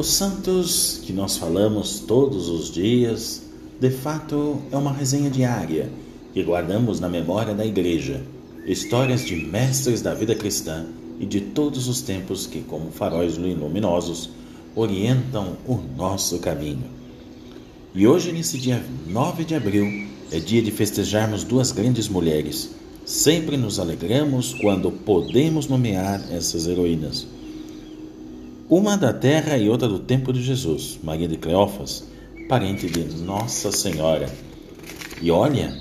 Os santos que nós falamos todos os dias, de fato, é uma resenha diária que guardamos na memória da Igreja, histórias de mestres da vida cristã e de todos os tempos que, como faróis luminosos, orientam o nosso caminho. E hoje, nesse dia 9 de abril, é dia de festejarmos duas grandes mulheres. Sempre nos alegramos quando podemos nomear essas heroínas. Uma da terra e outra do tempo de Jesus, Maria de Cleófas, parente de Nossa Senhora. E olha,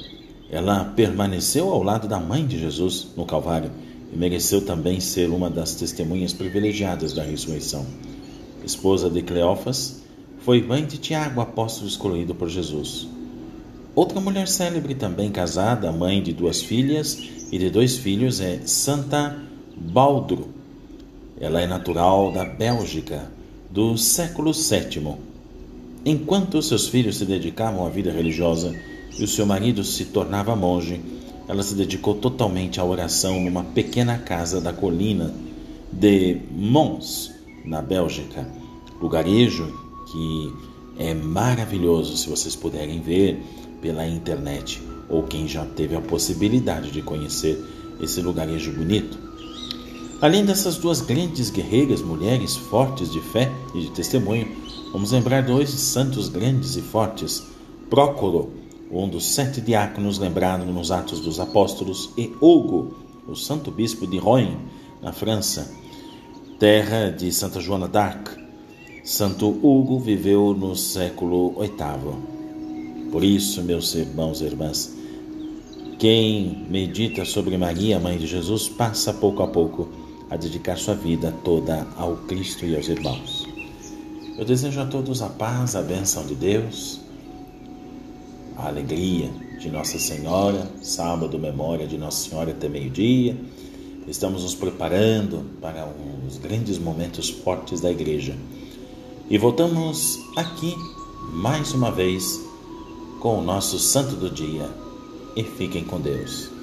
ela permaneceu ao lado da mãe de Jesus no Calvário e mereceu também ser uma das testemunhas privilegiadas da ressurreição. Esposa de Cleófas, foi mãe de Tiago, apóstolo escolhido por Jesus. Outra mulher célebre, também casada, mãe de duas filhas e de dois filhos, é Santa Baldro. Ela é natural da Bélgica, do século VII. Enquanto seus filhos se dedicavam à vida religiosa e o seu marido se tornava monge, ela se dedicou totalmente à oração numa pequena casa da colina de Mons, na Bélgica. Lugarejo que é maravilhoso se vocês puderem ver pela internet ou quem já teve a possibilidade de conhecer esse lugarejo bonito. Além dessas duas grandes guerreiras, mulheres fortes de fé e de testemunho, vamos lembrar dois santos grandes e fortes: Prócoro, um dos sete diáconos lembrado nos Atos dos Apóstolos, e Hugo, o santo bispo de Rouen, na França, terra de Santa Joana d'Arc. Santo Hugo viveu no século VIII. Por isso, meus irmãos e irmãs, quem medita sobre Maria, mãe de Jesus, passa pouco a pouco a dedicar sua vida toda ao Cristo e aos irmãos. Eu desejo a todos a paz, a bênção de Deus, a alegria de Nossa Senhora, sábado, memória de Nossa Senhora até meio-dia. Estamos nos preparando para uns grandes momentos fortes da igreja. E voltamos aqui mais uma vez com o nosso santo do dia e fiquem com Deus.